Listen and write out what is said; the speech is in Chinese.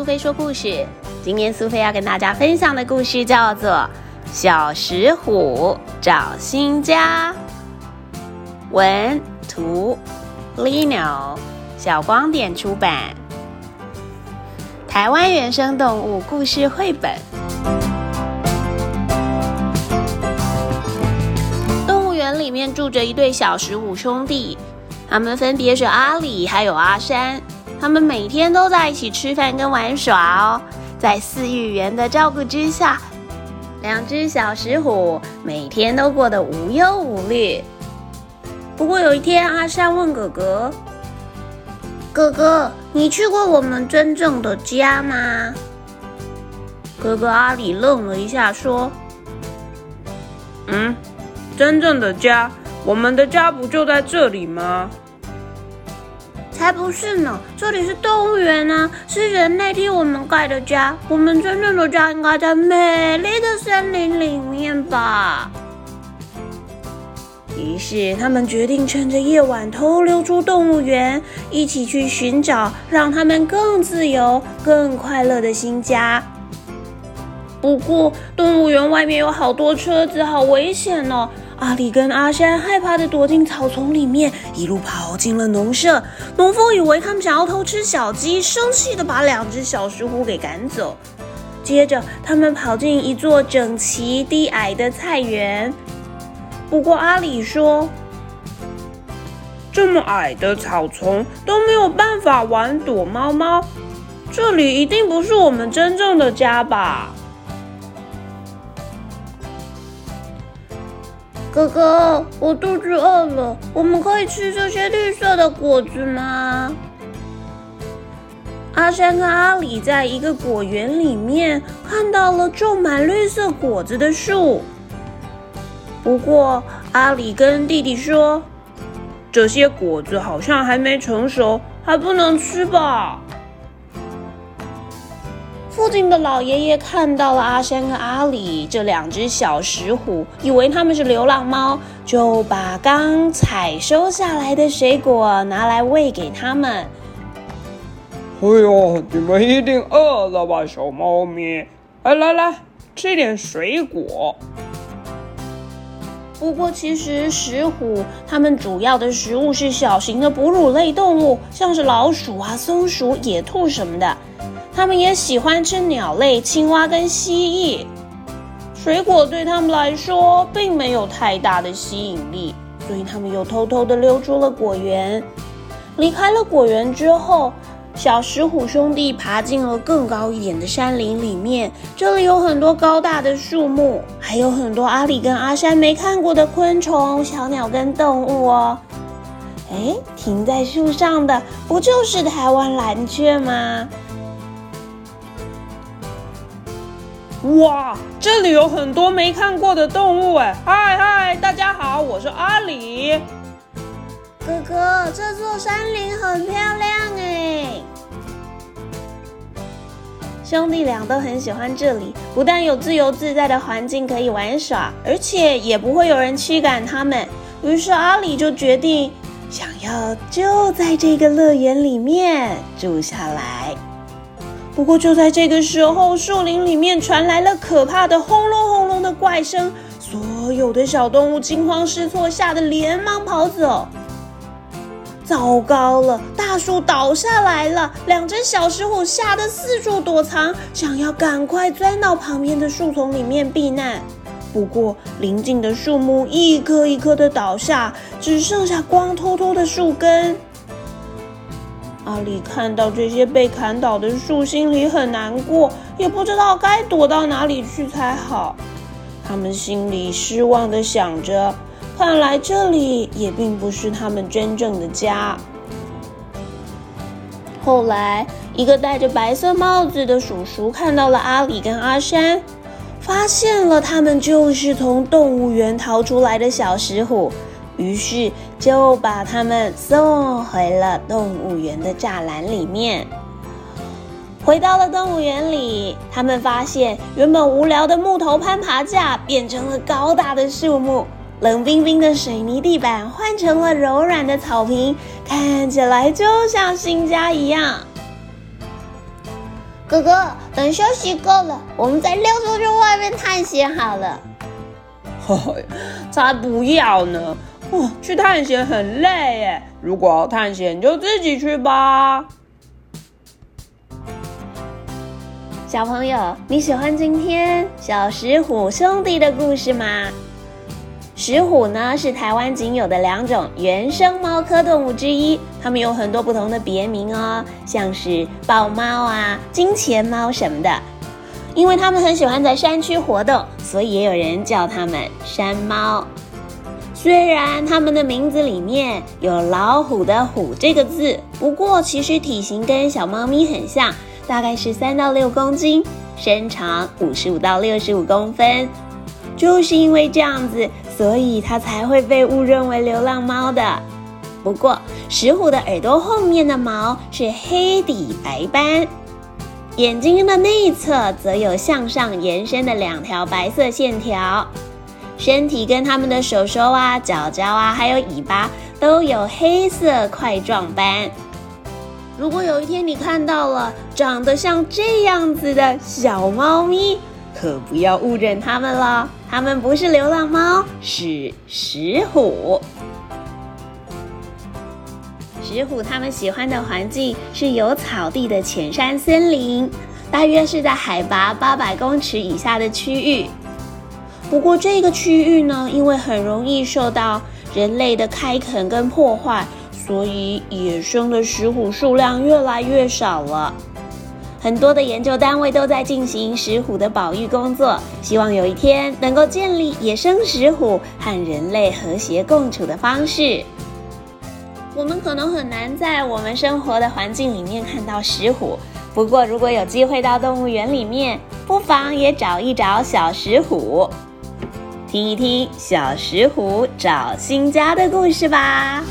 苏菲说故事。今天苏菲要跟大家分享的故事叫做《小石虎找新家》。文图，Lino，小光点出版。台湾原生动物故事绘本。动物园里面住着一对小石虎兄弟，他们分别是阿里还有阿山。他们每天都在一起吃饭跟玩耍哦，在饲育员的照顾之下，两只小石虎每天都过得无忧无虑。不过有一天，阿山问哥哥：“哥哥，你去过我们真正的家吗？”哥哥阿里愣了一下，说：“嗯，真正的家，我们的家不就在这里吗？”才不是呢！这里是动物园呢，是人类替我们盖的家。我们真正的家应该在美丽的森林里面吧。于是他们决定趁着夜晚偷溜出动物园，一起去寻找让他们更自由、更快乐的新家。不过，动物园外面有好多车子，好危险哦！阿里跟阿山害怕的躲进草丛里面，一路跑进了农舍。农夫以为他们想要偷吃小鸡，生气的把两只小石虎给赶走。接着，他们跑进一座整齐低矮的菜园。不过，阿里说：“这么矮的草丛都没有办法玩躲猫猫，这里一定不是我们真正的家吧？”哥哥，我肚子饿了，我们可以吃这些绿色的果子吗？阿山跟阿里在一个果园里面看到了种满绿色果子的树。不过，阿里跟弟弟说，这些果子好像还没成熟，还不能吃吧。附近的老爷爷看到了阿山跟阿里这两只小石虎，以为他们是流浪猫，就把刚采收下来的水果拿来喂给他们。哎呦，你们一定饿了吧，小猫咪？来来来，吃点水果。不过，其实石虎它们主要的食物是小型的哺乳类动物，像是老鼠啊、松鼠、野兔什么的。他们也喜欢吃鸟类、青蛙跟蜥蜴，水果对他们来说并没有太大的吸引力，所以他们又偷偷的溜出了果园。离开了果园之后，小石虎兄弟爬进了更高一点的山林里面，这里有很多高大的树木，还有很多阿里跟阿山没看过的昆虫、小鸟跟动物哦。哎，停在树上的不就是台湾蓝雀吗？哇，这里有很多没看过的动物哎！嗨嗨，大家好，我是阿里。哥哥，这座山林很漂亮哎。兄弟俩都很喜欢这里，不但有自由自在的环境可以玩耍，而且也不会有人驱赶他们。于是阿里就决定，想要就在这个乐园里面住下来。不过就在这个时候，树林里面传来了可怕的轰隆轰隆的怪声，所有的小动物惊慌失措，吓得连忙跑走。糟糕了，大树倒下来了！两只小石虎吓得四处躲藏，想要赶快钻到旁边的树丛里面避难。不过邻近的树木一棵一棵的倒下，只剩下光秃秃的树根。阿里看到这些被砍倒的树，心里很难过，也不知道该躲到哪里去才好。他们心里失望的想着，看来这里也并不是他们真正的家。后来，一个戴着白色帽子的叔叔看到了阿里跟阿山，发现了他们就是从动物园逃出来的小石虎。于是就把它们送回了动物园的栅栏里面。回到了动物园里，他们发现原本无聊的木头攀爬架变成了高大的树木，冷冰冰的水泥地板换成了柔软的草坪，看起来就像新家一样。哥哥，等休息够了，我们再溜出去外面探险好了。才不要呢！哦，去探险很累耶。如果要探险，就自己去吧。小朋友，你喜欢今天小石虎兄弟的故事吗？石虎呢是台湾仅有的两种原生猫科动物之一，它们有很多不同的别名哦，像是豹猫啊、金钱猫什么的。因为它们很喜欢在山区活动，所以也有人叫它们山猫。虽然它们的名字里面有老虎的“虎”这个字，不过其实体型跟小猫咪很像，大概是三到六公斤，身长五十五到六十五公分。就是因为这样子，所以它才会被误认为流浪猫的。不过，石虎的耳朵后面的毛是黑底白斑，眼睛的内侧则有向上延伸的两条白色线条。身体跟它们的手手啊、脚脚啊，还有尾巴都有黑色块状斑。如果有一天你看到了长得像这样子的小猫咪，可不要误认它们了。它们不是流浪猫，是石虎。石虎它们喜欢的环境是有草地的浅山森林，大约是在海拔八百公尺以下的区域。不过这个区域呢，因为很容易受到人类的开垦跟破坏，所以野生的石虎数量越来越少了。很多的研究单位都在进行石虎的保育工作，希望有一天能够建立野生石虎和人类和谐共处的方式。我们可能很难在我们生活的环境里面看到石虎，不过如果有机会到动物园里面，不妨也找一找小石虎，听一听小石虎找新家的故事吧。